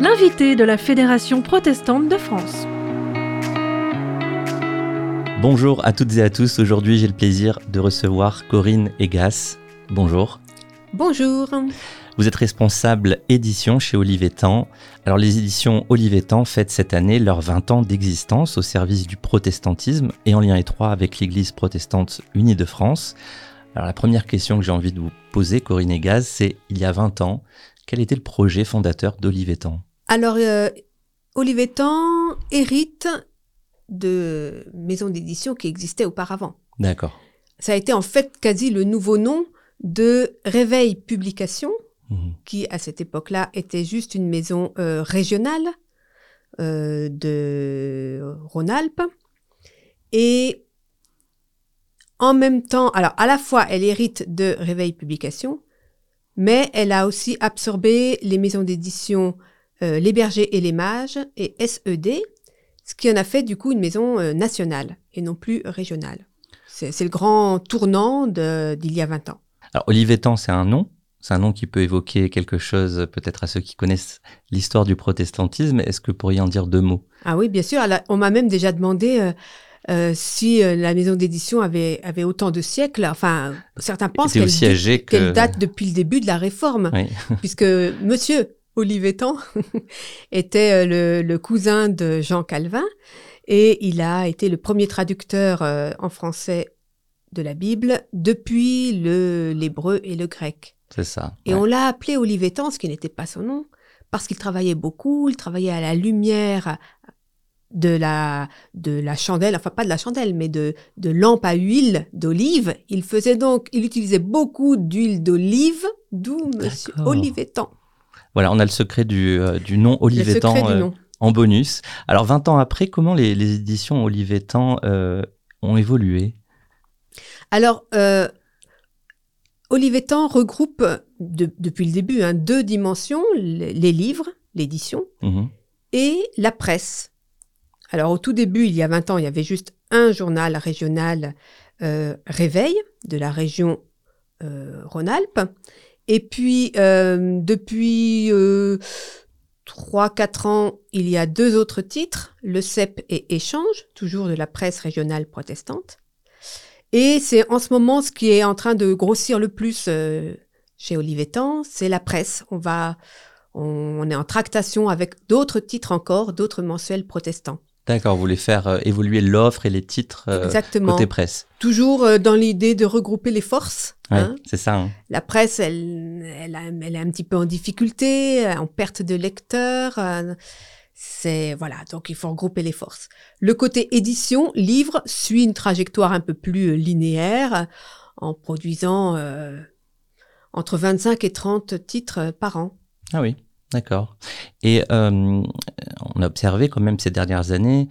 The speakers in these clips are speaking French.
L'invité de la Fédération protestante de France. Bonjour à toutes et à tous. Aujourd'hui, j'ai le plaisir de recevoir Corinne Egas. Bonjour. Bonjour. Vous êtes responsable édition chez Olivetan. Alors les éditions Olivetan fêtent cette année leurs 20 ans d'existence au service du protestantisme et en lien étroit avec l'Église protestante unie de France. Alors la première question que j'ai envie de vous poser, Corinne Egaz, c'est il y a 20 ans, quel était le projet fondateur d'Olivetan Alors euh, Olivetan hérite de maisons d'édition qui existaient auparavant. D'accord. Ça a été en fait quasi le nouveau nom de Réveil Publication, Mhm. qui à cette époque-là était juste une maison euh, régionale euh, de Rhône-Alpes. Et en même temps, alors à la fois elle hérite de Réveil Publication, mais elle a aussi absorbé les maisons d'édition euh, Les Bergers et les Mages et SED, ce qui en a fait du coup une maison nationale et non plus régionale. C'est le grand tournant d'il y a 20 ans. Alors Olivetan, c'est un nom c'est un nom qui peut évoquer quelque chose peut-être à ceux qui connaissent l'histoire du protestantisme. Est-ce que vous pourriez en dire deux mots? Ah oui, bien sûr. On m'a même déjà demandé euh, euh, si euh, la maison d'édition avait, avait autant de siècles. Enfin, certains pensent qu'elle date depuis le début de la Réforme, puisque Monsieur Olivetan était le, cousin de Jean Calvin et il a été le premier traducteur en français de la Bible depuis l'hébreu et le grec. C'est ça. Et on l'a appelé Olivetan, ce qui n'était pas son nom, parce qu'il travaillait beaucoup, il travaillait à la lumière de la, de la chandelle, enfin pas de la chandelle, mais de, de lampe à huile d'olive. Il faisait donc, il utilisait beaucoup d'huile d'olive, d'où Monsieur Olivetan. Voilà, on a le secret du, euh, du nom Olivetan euh, en bonus. Alors 20 ans après, comment les, les éditions Olivetan euh, ont évolué? Alors, Olivetan regroupe depuis le début hein, deux dimensions, les, livres, l'édition, mhm. et la presse. Alors au tout début, il y a 20 ans, il y avait juste un journal régional euh, Réveil de la région euh, Rhône-Alpes. Et puis euh, depuis 3-4 ans, il y a deux autres titres, le CEP et Échange, toujours de la presse régionale protestante. Et c'est en ce moment ce qui est en train de grossir le plus euh, chez Olivetan, c'est la presse. On va, on, est en tractation avec d'autres titres encore, d'autres mensuels protestants. D'accord, vous voulez faire euh, évoluer l'offre et les titres euh, côté presse. Toujours dans l'idée de regrouper les forces. Oui, hein. c'est ça. Hein. La presse, elle, elle, elle, est un petit peu en difficulté, en perte de lecteurs. C'est voilà, donc il faut regrouper les forces. Le côté édition, livre, suit une trajectoire un peu plus euh, linéaire en produisant euh, entre 25 et 30 titres par an. Ah oui, d'accord. Et euh, on a observé quand même ces dernières années,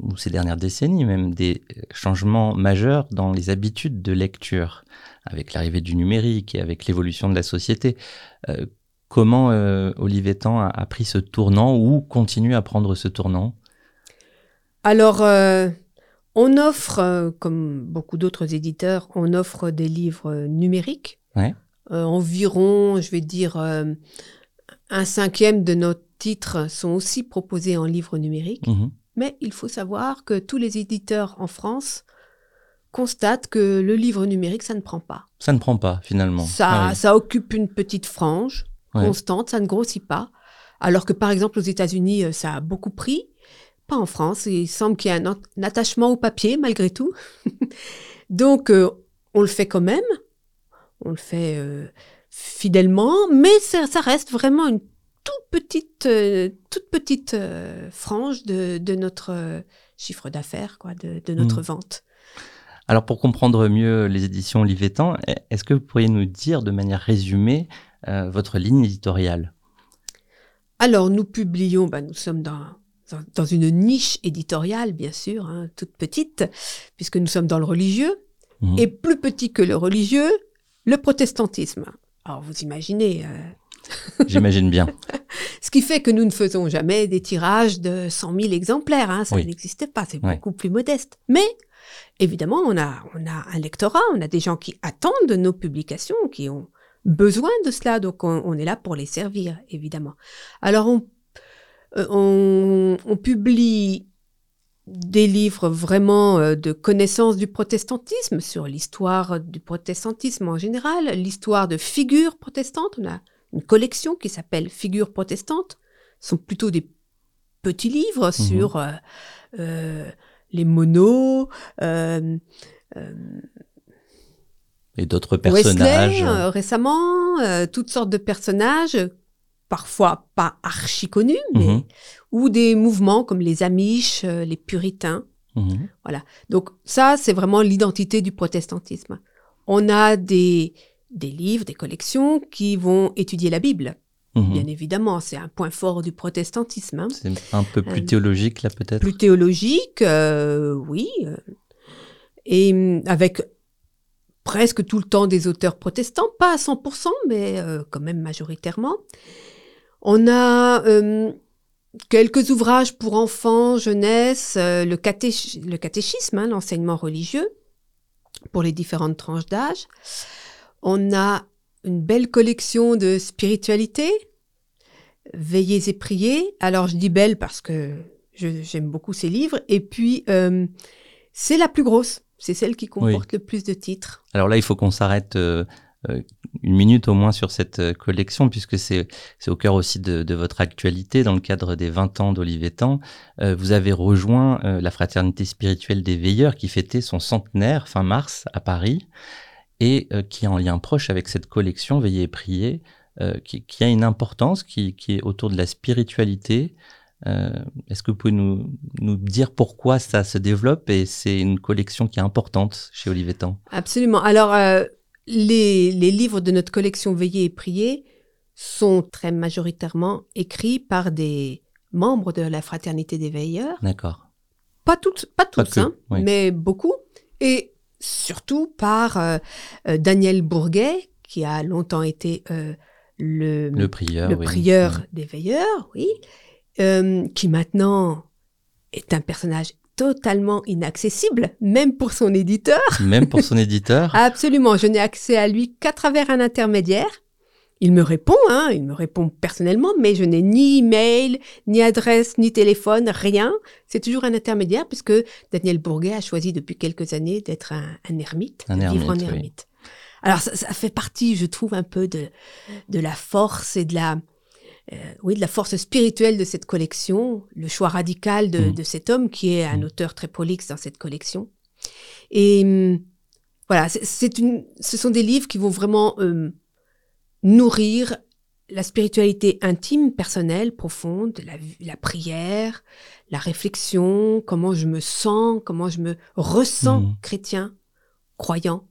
ou ces dernières décennies même, des changements majeurs dans les habitudes de lecture, avec l'arrivée du numérique et avec l'évolution de la société. Comment euh, Olivetan a, pris ce tournant ou continue à prendre ce tournant? Alors, euh, on offre, euh, comme beaucoup d'autres éditeurs, on offre des livres numériques. environ, je vais dire, un cinquième de nos titres sont aussi proposés en livres numériques. Mhm. Mais il faut savoir que tous les éditeurs en France constatent que le livre numérique, ça ne prend pas. Ça ne prend pas, finalement. Ça, ah ça occupe une petite frange constante, ça ne grossit pas. Alors que par exemple aux États-Unis, euh, ça a beaucoup pris, pas en France. Il semble qu'il y a un, attachement au papier malgré tout. Donc euh, on le fait quand même, on le fait euh, fidèlement, mais ça, reste vraiment une toute petite, toute petite frange de, notre chiffre d'affaires, quoi, de, notre mmh. vente. Alors pour comprendre mieux les éditions Olivetan, est-ce que vous pourriez nous dire de manière résumée euh, votre ligne éditoriale? Alors, nous publions, bah, nous sommes dans, dans une niche éditoriale, bien sûr, hein, toute petite, puisque nous sommes dans le religieux, mhm. et plus petit que le religieux, le protestantisme. Alors, vous imaginez. Euh, J'imagine bien. Ce qui fait que nous ne faisons jamais des tirages de 100 000 exemplaires. Hein, ça n'existait pas, c'est beaucoup plus modeste. Mais évidemment, on a, on a un lectorat, on a des gens qui attendent nos publications, qui ont besoin de cela, donc on, est là pour les servir, évidemment. Alors on, on, on publie des livres vraiment euh, de connaissance du protestantisme, sur l'histoire du protestantisme en général, l'histoire de figures protestantes. On a une collection qui s'appelle Figures protestantes. Ce sont plutôt des petits livres mhm. sur euh, euh, les monos. et d'autres personnages. récemment, toutes sortes de personnages parfois pas archi connus, mais mhm. ou des mouvements comme les Amish, euh, les Puritains. Mhm. Voilà. Donc ça, c'est vraiment l'identité du protestantisme. On a des, des livres, des collections qui vont étudier la Bible. Mhm. Bien évidemment, c'est un point fort du protestantisme. Hein. C'est un peu plus euh, théologique, là, peut-être? Plus théologique, euh, oui. Et mm, avec presque tout le temps des auteurs protestants, pas à 100%, mais quand même majoritairement. On a euh, quelques ouvrages pour enfants, jeunesse, euh, le, catéchisme, hein, l'enseignement religieux, pour les différentes tranches d'âge. On a une belle collection de spiritualité, Veillez et priez. Alors je dis belle parce que j'aime beaucoup ces livres. Et puis, euh, c'est la plus grosse. C'est celle qui comporte le plus de titres. Alors là, il faut qu'on s'arrête euh, une minute au moins sur cette euh, collection, puisque c'est au cœur aussi de, votre actualité. Dans le cadre des 20 ans d'Olivetan, euh, vous avez rejoint la Fraternité spirituelle des Veilleurs, qui fêtait son centenaire fin mars à Paris, et qui est en lien proche avec cette collection Veillez et prier, qui, a une importance, qui, est autour de la spiritualité. Est-ce que vous pouvez nous, nous, dire pourquoi ça se développe et c'est une collection qui est importante chez Olivetan Absolument. Alors, les, livres de notre collection Veiller et Prier sont très majoritairement écrits par des membres de la Fraternité des Veilleurs. D'accord. Pas toutes, pas tous, hein, mais beaucoup. Et surtout par euh, euh, Daniel Bourguet, qui a longtemps été euh, le, le, prieur, le prieur des Veilleurs, oui, qui maintenant est un personnage totalement inaccessible, même pour son éditeur. Même pour son éditeur Absolument, je n'ai accès à lui qu'à travers un intermédiaire. Il me répond, hein, il me répond personnellement, mais je n'ai ni email, ni adresse, ni téléphone, rien. C'est toujours un intermédiaire puisque Daniel Bourguet a choisi depuis quelques années d'être un, ermite, un de vivre en ermite. Alors ça, ça, fait partie, je trouve, un peu de, de la force et de la, euh, oui, de la force spirituelle de cette collection, le choix radical de, mm. cet homme qui est un mm. auteur très prolixe dans cette collection. Et mm, voilà, c'est une, ce sont des livres qui vont vraiment euh, nourrir la spiritualité intime, personnelle, profonde, la, la, prière, la réflexion, comment je me sens, comment je me ressens chrétien, croyant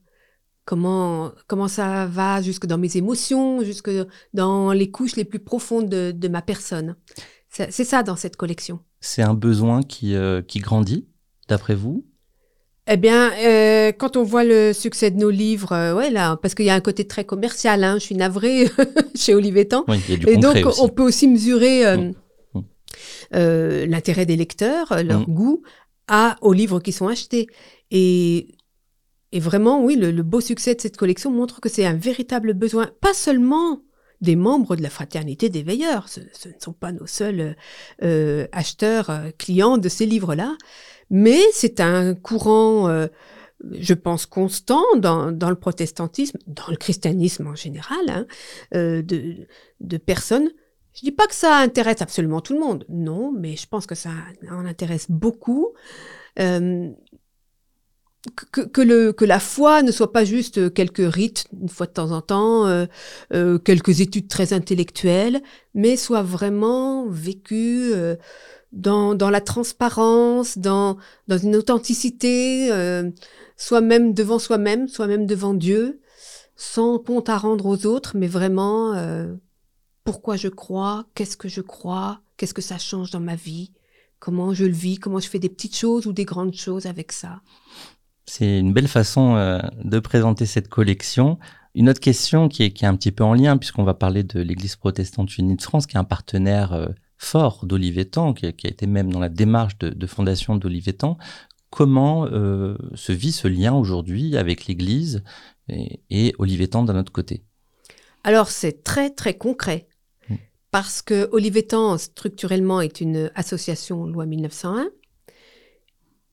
comment, comment ça va jusque dans mes émotions, jusque dans les couches les plus profondes de, ma personne. C'est ça dans cette collection. C'est un besoin qui, euh, qui grandit, d'après vous? Eh bien, euh, quand on voit le succès de nos livres, euh, ouais, là, parce qu'il y a un côté très commercial, hein, je suis navrée chez Olivetan. Oui, il y a du et donc, aussi. on peut aussi mesurer mm. Mm. l'intérêt des lecteurs, leur mm. goût à, aux livres qui sont achetés. Et et vraiment, oui, le, beau succès de cette collection montre que c'est un véritable besoin, pas seulement des membres de la fraternité des veilleurs, ce, ne sont pas nos seuls euh, acheteurs, euh, clients de ces livres-là, mais c'est un courant, euh, je pense, constant dans, le protestantisme, dans le christianisme en général, hein, de, de personnes. Je dis pas que ça intéresse absolument tout le monde, non, mais je pense que ça en intéresse beaucoup. Euh, que, que, le, que la foi ne soit pas juste quelques rites une fois de temps en temps, euh, euh, quelques études très intellectuelles, mais soit vraiment vécue euh, dans, dans la transparence, dans, dans une authenticité, euh, soi-même devant soi-même, soi-même devant Dieu, sans compte à rendre aux autres, mais vraiment pourquoi je crois, qu'est-ce que je crois, qu'est-ce que ça change dans ma vie, comment je le vis, comment je fais des petites choses ou des grandes choses avec ça. C'est une belle façon euh, de présenter cette collection. Une autre question qui est, qui est un petit peu en lien, puisqu'on va parler de l'Église protestante unie de France, qui est un partenaire euh, fort d'Olivetan, qui, qui, a été même dans la démarche de, de fondation d'Olivetan. Comment euh, se vit ce lien aujourd'hui avec l'Église et, et Olivetan d'un autre côté? Alors c'est très très concret hmm. parce que Olivetan structurellement est une association loi 1901,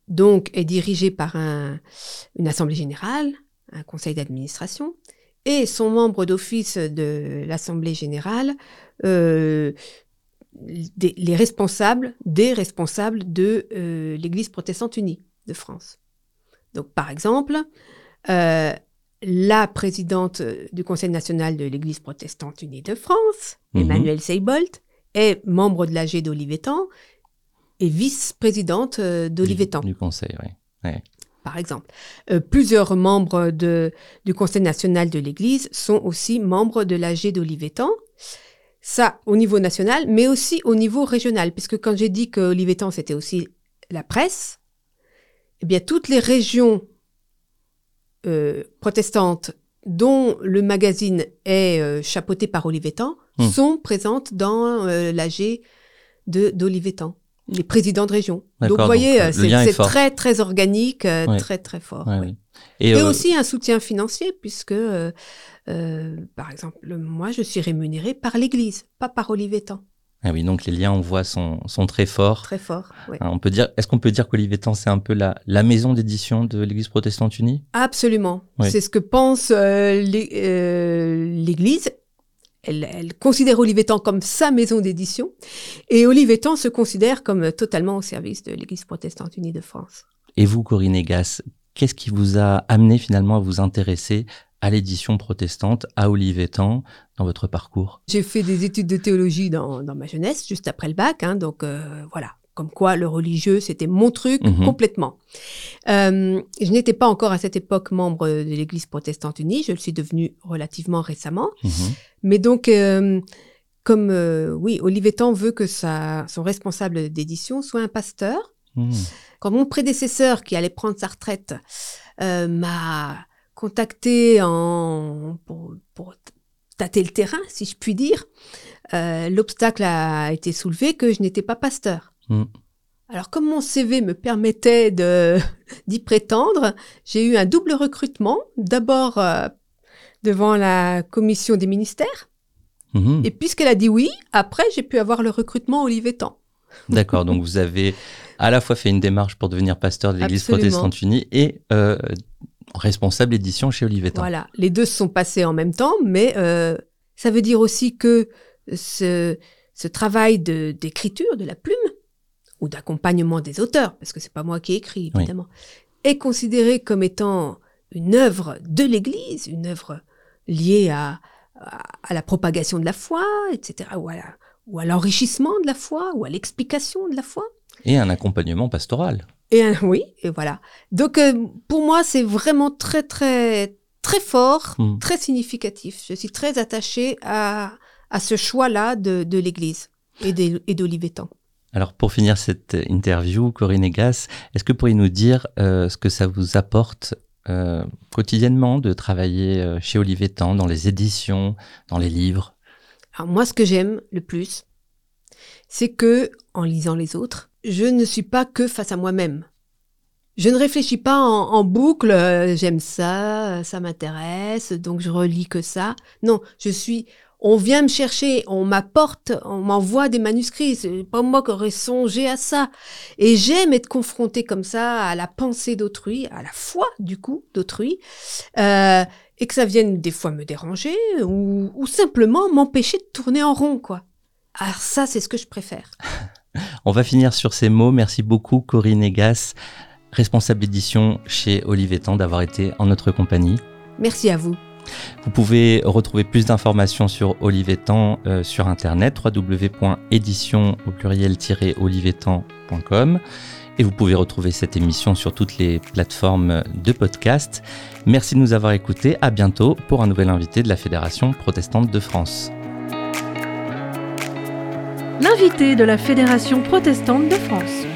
donc est dirigée par une assemblée générale, un conseil d'administration, et son membre d'office de l'assemblée générale, euh, les responsables, des responsables de euh, l'Église protestante unie de France. Donc par exemple, euh, la présidente du Conseil national de l'Église protestante unie de France, mhm. Emmanuelle Seybolt, est membre de l'AG d'Olivetan et vice-présidente euh, d'Olivetan. Du, conseil, oui. Par exemple. Euh, plusieurs membres de, du Conseil national de l'Église sont aussi membres de l'AG d'Olivetan. Ça, au niveau national, mais aussi au niveau régional, puisque quand j'ai dit que Olivetan, c'était aussi la presse, eh bien, toutes les régions euh, protestantes dont le magazine est euh, chapeauté par Olivetan hmm. sont présentes dans l'AG d'Olivetan, les présidents de région. Donc vous voyez, c'est très très organique, très très fort. Et, aussi un soutien financier puisque, par exemple, moi je suis rémunérée par l'Église, pas par Olivetan. Ah oui, donc les liens, on voit, sont, sont très forts. Très forts, oui. Hein, on peut dire, est-ce qu'on peut dire qu'Olivetan, c'est un peu la, la maison d'édition de l'Église protestante unie? Absolument. C'est ce que pense euh, euh, l'Église. Elle, elle, considère Olivetan comme sa maison d'édition. Et Olivetan se considère comme totalement au service de l'Église protestante unie de France. Et vous, Corinne Egas, qu'est-ce qui vous a amené finalement à vous intéresser à l'édition protestante à Olivetan dans votre parcours? J'ai fait des études de théologie dans, ma jeunesse, juste après le bac, hein, donc euh, voilà. Comme quoi, le religieux, c'était mon truc mhm. complètement. Euh, je n'étais pas encore à cette époque membre de l'Église protestante unie, je le suis devenue relativement récemment. Mhm. Mais donc, euh, comme, oui, Olivetan veut que sa, son responsable d'édition soit un pasteur. Mhm. Quand mon prédécesseur, qui allait prendre sa retraite, m'a contacté en, pour, tâter le terrain, si je puis dire, euh, l'obstacle a été soulevé que je n'étais pas pasteur. Mm. Alors, comme mon CV me permettait d'y prétendre, j'ai eu un double recrutement. D'abord euh, devant la commission des ministères. Mm-hmm. Et puisqu'elle a dit oui, après, j'ai pu avoir le recrutement Olivetan. D'accord, donc vous avez à la fois fait une démarche pour devenir pasteur de l'Église protestante unie et euh, responsable édition chez Olivetan. Voilà, les deux se sont passés en même temps, mais euh, ça veut dire aussi que ce, ce travail d'écriture, de, la plume, ou d'accompagnement des auteurs, parce que c'est pas moi qui écris, évidemment, est considéré comme étant une œuvre de l'Église, une œuvre liée à, à, la propagation de la foi, etc., ou à l'enrichissement de la foi, ou à l'explication de la foi. Et un accompagnement pastoral. Et oui, et voilà. Donc euh, pour moi, c'est vraiment très très très fort, hmm. très significatif. Je suis très attachée à, à ce choix-là de, de l'Église et d'Olivetan. Alors pour finir cette interview, Corinne Egas, est-ce que vous pourriez nous dire euh, ce que ça vous apporte euh, quotidiennement de travailler chez Olivetan, dans les éditions, dans les livres? Alors moi, ce que j'aime le plus, c'est que en lisant les autres, je ne suis pas que face à moi-même. Je ne réfléchis pas en, boucle, euh, j'aime ça, ça m'intéresse, donc je relis que ça. Non, je suis, on vient me chercher, on m'apporte, on m'envoie des manuscrits. C'est pas moi qui aurais songé à ça. Et j'aime être confrontée comme ça à la pensée d'autrui, à la foi du coup d'autrui, euh, et que ça vienne des fois me déranger ou, ou simplement m'empêcher de tourner en rond, quoi. Alors ça, c'est ce que je préfère. On va finir sur ces mots. Merci beaucoup Corinne Egas, responsable édition chez Olivetan, d'avoir été en notre compagnie. Merci à vous. Vous pouvez retrouver plus d'informations sur Olivetan euh, sur internet www.édition au pluriel-olivetan.com et vous pouvez retrouver cette émission sur toutes les plateformes de podcast. Merci de nous avoir écoutés. À bientôt pour un nouvel invité de la Fédération protestante de France l'invité de la Fédération protestante de France.